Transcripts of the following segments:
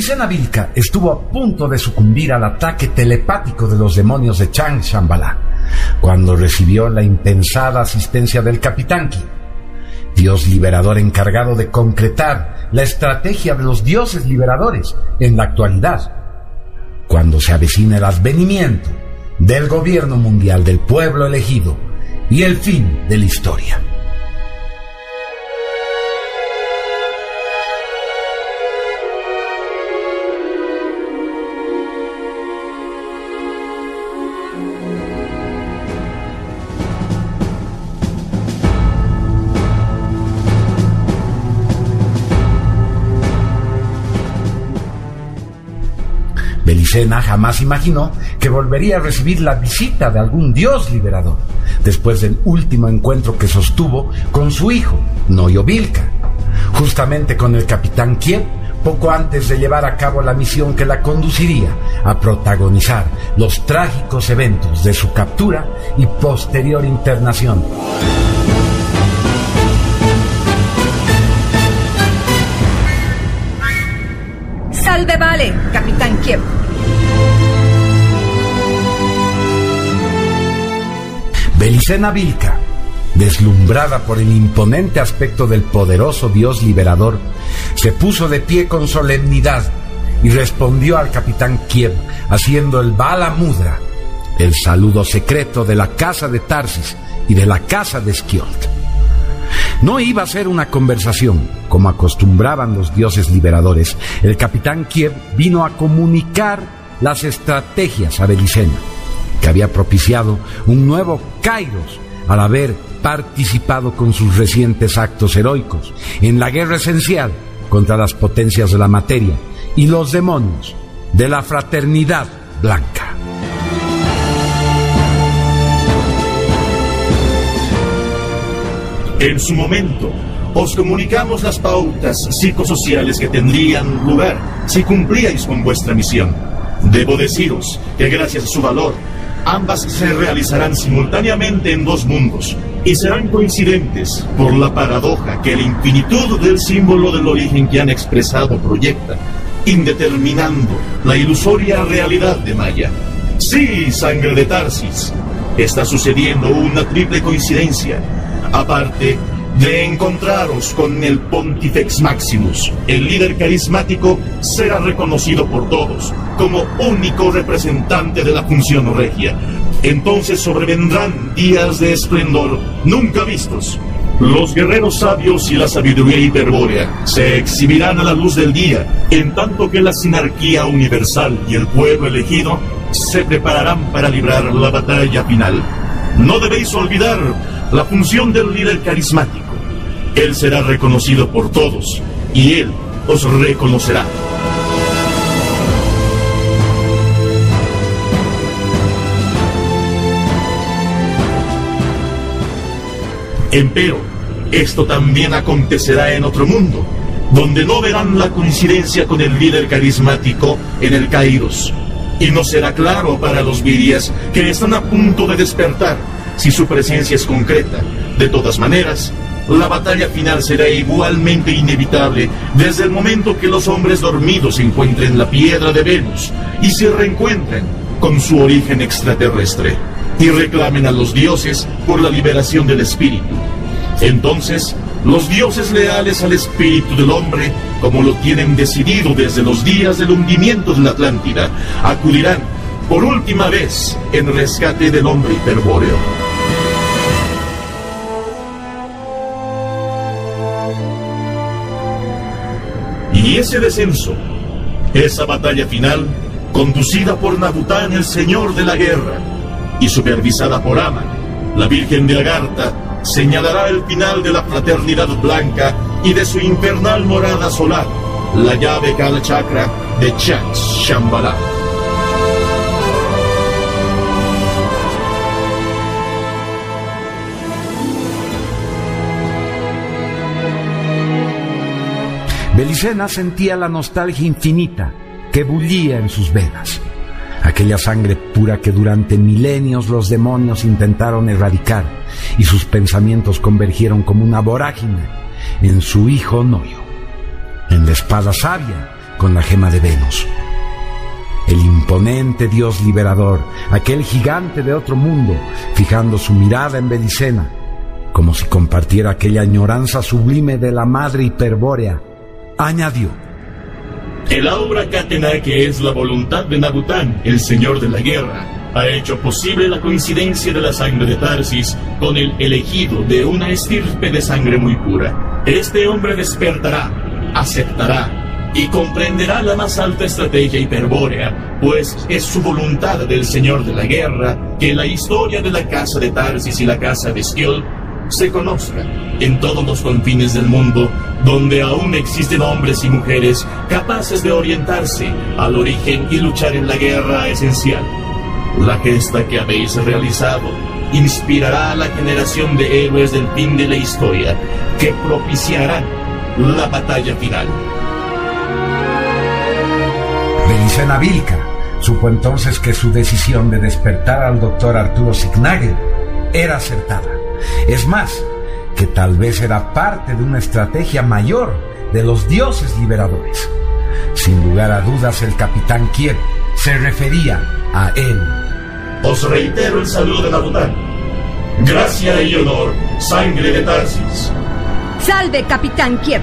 Belicena Vilca estuvo a punto de sucumbir al ataque telepático de los demonios de Chang Shambhala cuando recibió la impensada asistencia del Capitán Ki, dios liberador encargado de concretar la estrategia de los dioses liberadores en la actualidad, cuando se avecina el advenimiento del gobierno mundial del pueblo elegido y el fin de la historia. Belicena jamás imaginó que volvería a recibir la visita de algún dios liberador, después del último encuentro que sostuvo con su hijo, Noyo Vilca, justamente con el capitán Kiev, poco antes de llevar a cabo la misión que la conduciría a protagonizar los trágicos eventos de su captura y posterior internación. Salve vale, Capitán Kiev. Belicena Vilca, deslumbrada por el imponente aspecto del poderoso dios liberador, se puso de pie con solemnidad y respondió al capitán Kiev haciendo el Bala Mudra, el saludo secreto de la casa de Tarsis y de la casa de Skjold. No iba a ser una conversación, como acostumbraban los dioses liberadores. El capitán Kiev vino a comunicar las estrategias a Belicena, que había propiciado un nuevo Kairos al haber participado con sus recientes actos heroicos en la guerra esencial contra las potencias de la materia y los demonios de la fraternidad blanca. En su momento, os comunicamos las pautas psicosociales que tendrían lugar si cumplíais con vuestra misión. Debo deciros que gracias a su valor, ambas se realizarán simultáneamente en dos mundos y serán coincidentes por la paradoja que la infinitud del símbolo del origen que han expresado proyecta, indeterminando la ilusoria realidad de Maya. Sí, sangre de Tarsis, está sucediendo una triple coincidencia, aparte de encontraros con el Pontifex Maximus, el líder carismático será reconocido por todos como único representante de la función regia. Entonces sobrevendrán días de esplendor nunca vistos. Los guerreros sabios y la sabiduría hiperbórea se exhibirán a la luz del día, en tanto que la sinarquía universal y el pueblo elegido se prepararán para librar la batalla final. No debéis olvidar la función del líder carismático. Él será reconocido por todos y él os reconocerá. Empero, esto también acontecerá en otro mundo, donde no verán la coincidencia con el líder carismático en el Kairos. Y no será claro para los virias que están a punto de despertar si su presencia es concreta. De todas maneras, la batalla final será igualmente inevitable desde el momento que los hombres dormidos encuentren la piedra de Venus y se reencuentren con su origen extraterrestre y reclamen a los dioses por la liberación del espíritu. Entonces, los dioses leales al espíritu del hombre, como lo tienen decidido desde los días del hundimiento de la Atlántida, acudirán por última vez en rescate del hombre hiperbóreo. Y ese descenso, esa batalla final, conducida por Nabután, el señor de la guerra, y supervisada por Ama, la Virgen de Agartha, señalará el final de la fraternidad blanca y de su infernal morada solar, la llave Kala Chakra de Chach Shambhala. Belicena sentía la nostalgia infinita que bullía en sus venas. Aquella sangre pura que durante milenios los demonios intentaron erradicar y sus pensamientos convergieron como una vorágine en su hijo Noyo, en la espada sabia con la gema de Venus. El imponente dios liberador, aquel gigante de otro mundo, fijando su mirada en Belicena, como si compartiera aquella añoranza sublime de la madre hiperbórea, añadió. El aura Katena, que es la voluntad de Nabután, el señor de la guerra, ha hecho posible la coincidencia de la sangre de Tarsis con el elegido de una estirpe de sangre muy pura. Este hombre despertará, aceptará y comprenderá la más alta estrategia hiperbórea, pues es su voluntad del señor de la guerra que la historia de la casa de Tarsis y la casa de se conozca en todos los confines del mundo, donde aún existen hombres y mujeres capaces de orientarse al origen y luchar en la guerra esencial. La gesta que habéis realizado inspirará a la generación de héroes del fin de la historia que propiciarán la batalla final. Belicena Vilca supo entonces que su decisión de despertar al doctor Arturo Signagel era acertada. Es más, que tal vez era parte de una estrategia mayor de los dioses liberadores. Sin lugar a dudas, el capitán Kiev se refería a él. Os reitero el saludo de Nabután. Gracia y honor, sangre de Tarsis. Salve, capitán Kiev.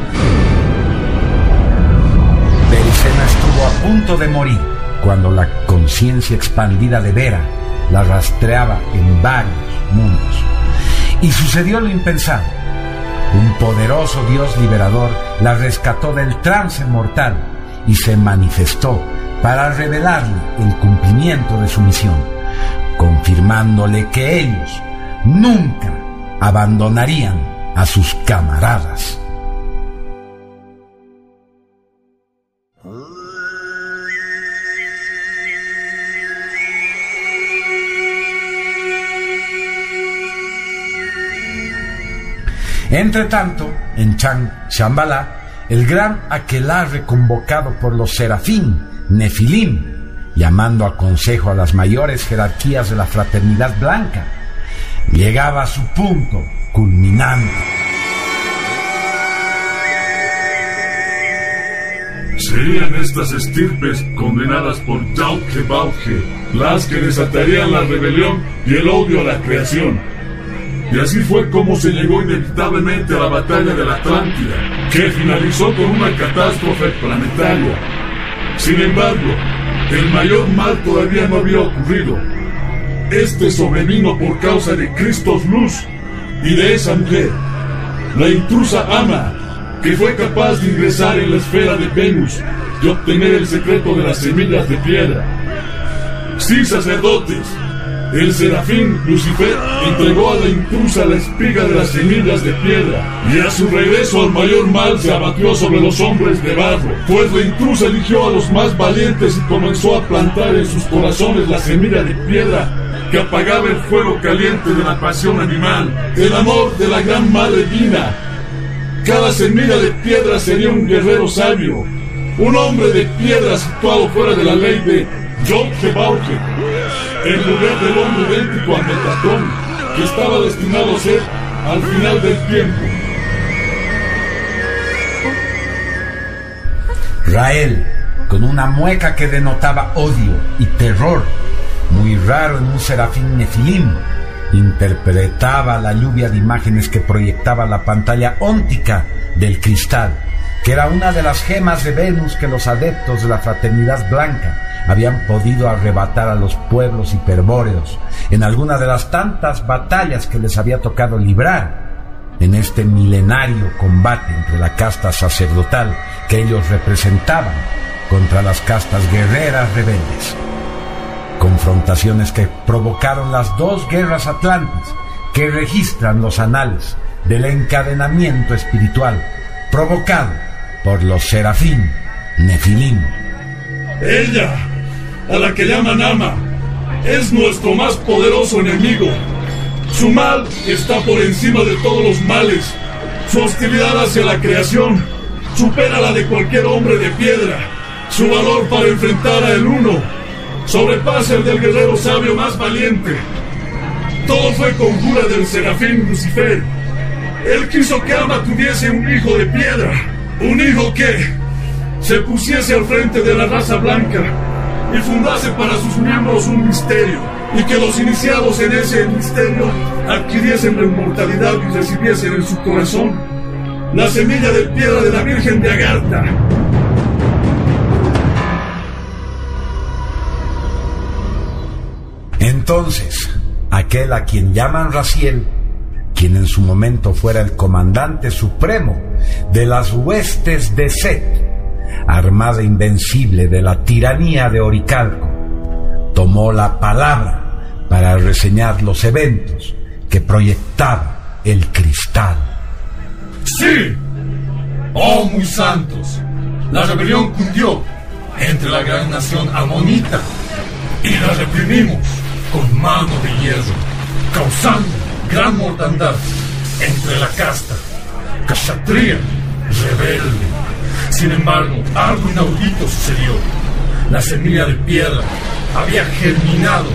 Belicena estuvo a punto de morir cuando la conciencia expandida de Vera la rastreaba en varios mundos. Y sucedió lo impensado. Un poderoso Dios liberador la rescató del trance mortal y se manifestó para revelarle el cumplimiento de su misión, confirmándole que ellos nunca abandonarían a sus camaradas. Entre tanto, en Chang Shambhala, el gran aquelarre convocado por los serafín, Nefilim, llamando a consejo a las mayores jerarquías de la fraternidad blanca, llegaba a su punto culminante. Serían estas estirpes condenadas por Yauke Bauke las que desatarían la rebelión y el odio a la creación. Y así fue como se llegó inevitablemente a la batalla de la Atlántida, que finalizó con una catástrofe planetaria. Sin embargo, el mayor mal todavía no había ocurrido. Este sobrevino por causa de Cristos Luz y de esa mujer, la intrusa Ama, que fue capaz de ingresar en la esfera de Venus y obtener el secreto de las semillas de piedra. Sí, sacerdotes, el serafín Lucifer entregó a la intrusa la espiga de las semillas de piedra y a su regreso al mayor mal se abatió sobre los hombres de barro, pues la intrusa eligió a los más valientes y comenzó a plantar en sus corazones la semilla de piedra que apagaba el fuego caliente de la pasión animal, el amor de la gran madre Dina, cada semilla de piedra sería un guerrero sabio, un hombre de piedra situado fuera de la ley de John Gebauke, en lugar del hombre idéntico a Metatron, que estaba destinado a ser al final del tiempo. Rael, con una mueca que denotaba odio y terror, muy raro en un serafín nefilim, interpretaba la lluvia de imágenes que proyectaba la pantalla óntica del cristal, que era una de las gemas de Venus que los adeptos de la fraternidad blanca habían podido arrebatar a los pueblos hiperbóreos en alguna de las tantas batallas que les había tocado librar en este milenario combate entre la casta sacerdotal que ellos representaban contra las castas guerreras rebeldes. Confrontaciones que provocaron las dos guerras atlantes que registran los anales del encadenamiento espiritual provocado por los serafín Nefilim. Ella, a la que llaman Ama, es nuestro más poderoso enemigo. Su mal está por encima de todos los males. Su hostilidad hacia la creación supera la de cualquier hombre de piedra. Su valor para enfrentar a el uno sobrepasa el del guerrero sabio más valiente. Todo fue conjura del serafín Lucifer. Él quiso que Ama tuviese un hijo de piedra, un hijo que se pusiese al frente de la raza blanca y fundase para sus miembros un misterio, y que los iniciados en ese misterio adquiriesen la inmortalidad y recibiesen en su corazón la semilla de piedra de la Virgen de Agartha. Entonces, aquel a quien llaman Raciel, quien en su momento fuera el comandante supremo de las huestes de Set, armada invencible de la tiranía de Oricalco, tomó la palabra para reseñar los eventos que proyectaba el cristal. Sí, oh muy santos, la rebelión cundió entre la gran nación amonita y la reprimimos con mano de hierro, causando gran mortandad entre la casta, Kshatriya rebelde. Sin embargo, algo inaudito sucedió. La semilla de piedra había germinado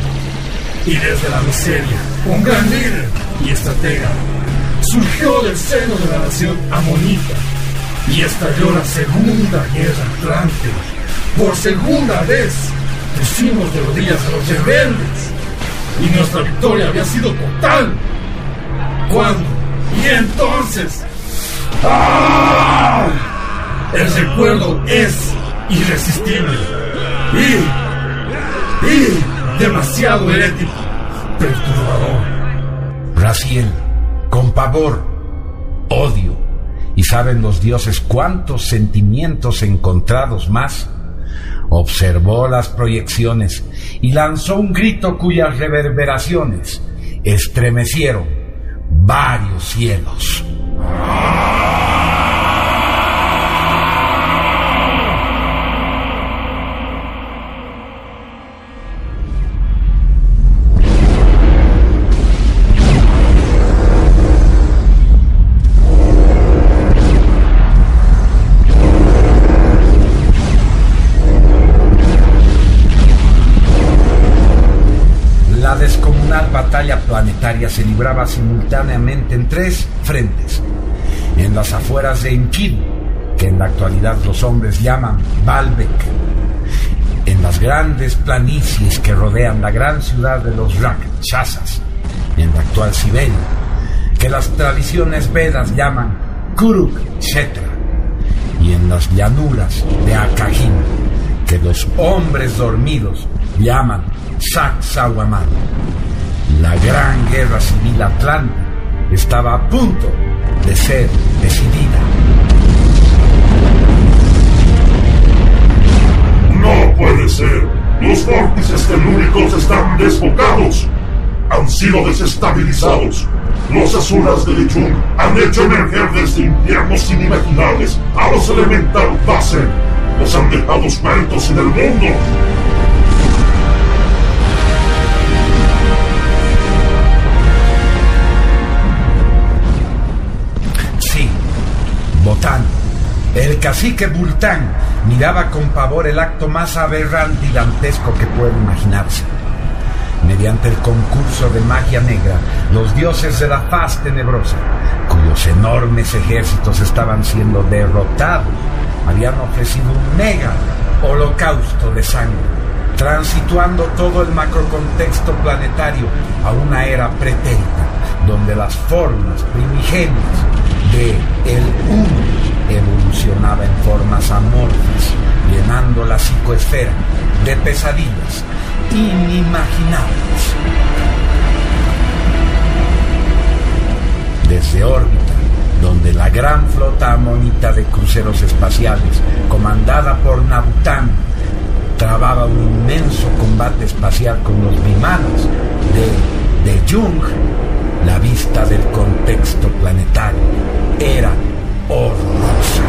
y desde la miseria, un gran líder y estratega surgió del seno de la nación amonita y estalló la Segunda Guerra Atlante. Por segunda vez pusimos de rodillas a los rebeldes y nuestra victoria había sido total. ¿Cuándo? Y entonces... ¡Ah! El recuerdo es irresistible y, y demasiado herético, perturbador. Raciel, con pavor, odio, y saben los dioses cuántos sentimientos encontrados más, observó las proyecciones y lanzó un grito cuyas reverberaciones estremecieron varios cielos. Planetaria se libraba simultáneamente en tres frentes. En las afueras de Enkidu, que en la actualidad los hombres llaman Baalbek. En las grandes planicies que rodean la gran ciudad de los Rakshasas, en la actual Siberia, que las tradiciones vedas llaman Kurukshetra. Y en las llanuras de Akajin, que los hombres dormidos llaman Sacsayhuamán. La gran guerra civil atlanta estaba a punto de ser decidida. No puede ser. Los vórtices telúricos están desbocados. Han sido desestabilizados. Los azulas de Lichung han hecho emerger desde infiernos inimaginables a los elemental base. Los han dejado muertos en el mundo. Sí, cacique Bultán miraba con pavor el acto más aberrante y dantesco que puede imaginarse. Mediante el concurso de magia negra, los dioses de la faz tenebrosa, cuyos enormes ejércitos estaban siendo derrotados, habían ofrecido un mega holocausto de sangre, transituando todo el macrocontexto planetario a una era pretérita, donde las formas primigenias de el uno evolucionaba en formas amorfas, llenando la psicoesfera de pesadillas inimaginables. Desde órbita, donde la gran flota amonita de cruceros espaciales, comandada por Nabután, trababa un inmenso combate espacial con los bimanos de, de Jung, la vista del contexto planetario era horrorosa.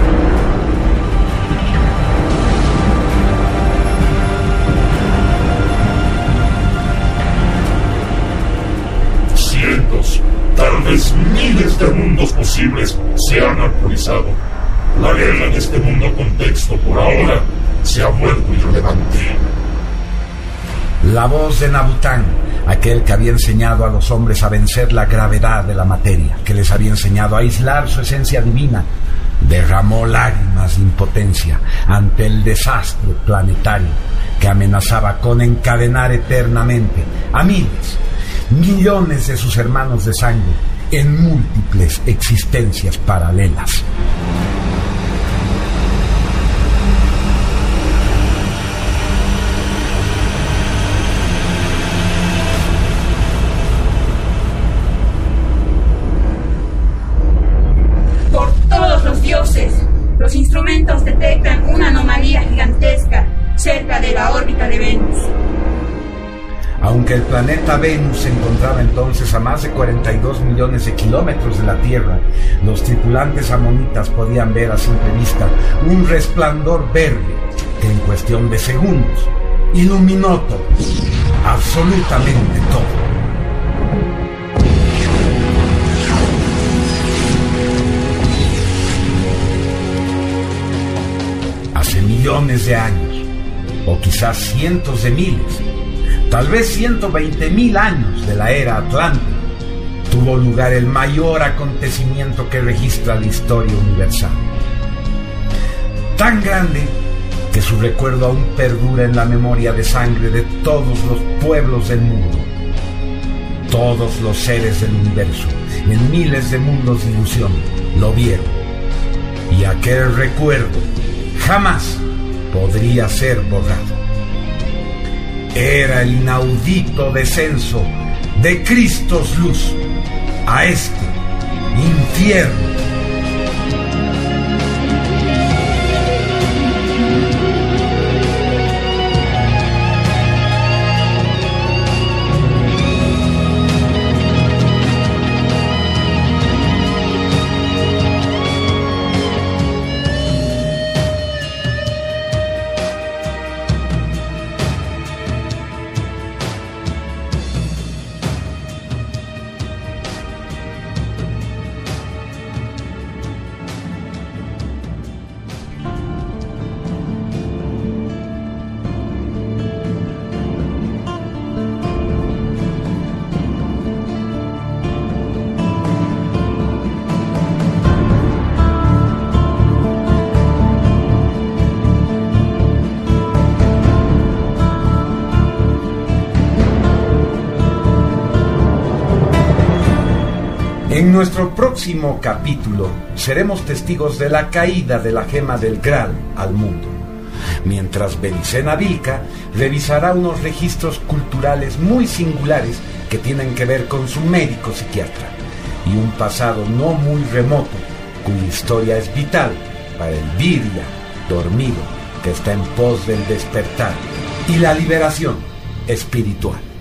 Cientos, tal vez miles de mundos posibles se han actualizado. La guerra en este mundo contexto por ahora se ha vuelto irrelevante. La voz de Nabután, aquel que había enseñado a los hombres a vencer la gravedad de la materia, que les había enseñado a aislar su esencia divina, derramó lágrimas de impotencia ante el desastre planetario que amenazaba con encadenar eternamente a miles, millones de sus hermanos de sangre en múltiples existencias paralelas. Los instrumentos detectan una anomalía gigantesca cerca de la órbita de Venus. Aunque el planeta Venus se encontraba entonces a más de 42 millones de kilómetros de la Tierra, los tripulantes amonitas podían ver a simple vista un resplandor verde que en cuestión de segundos iluminó todo, absolutamente todo. Millones de años, o quizás cientos de miles, tal vez 120 mil años de la era Atlántica, tuvo lugar el mayor acontecimiento que registra la historia universal. Tan grande que su recuerdo aún perdura en la memoria de sangre de todos los pueblos del mundo. Todos los seres del universo, en miles de mundos de ilusión, lo vieron. Y aquel recuerdo jamás podría ser borrado era el inaudito descenso de Cristos luz a este infierno. En nuestro próximo capítulo seremos testigos de la caída de la gema del Graal al mundo, mientras Belicena Vilca revisará unos registros culturales muy singulares que tienen que ver con su médico psiquiatra y un pasado no muy remoto cuya historia es vital para el Viria dormido que está en pos del despertar y la liberación espiritual.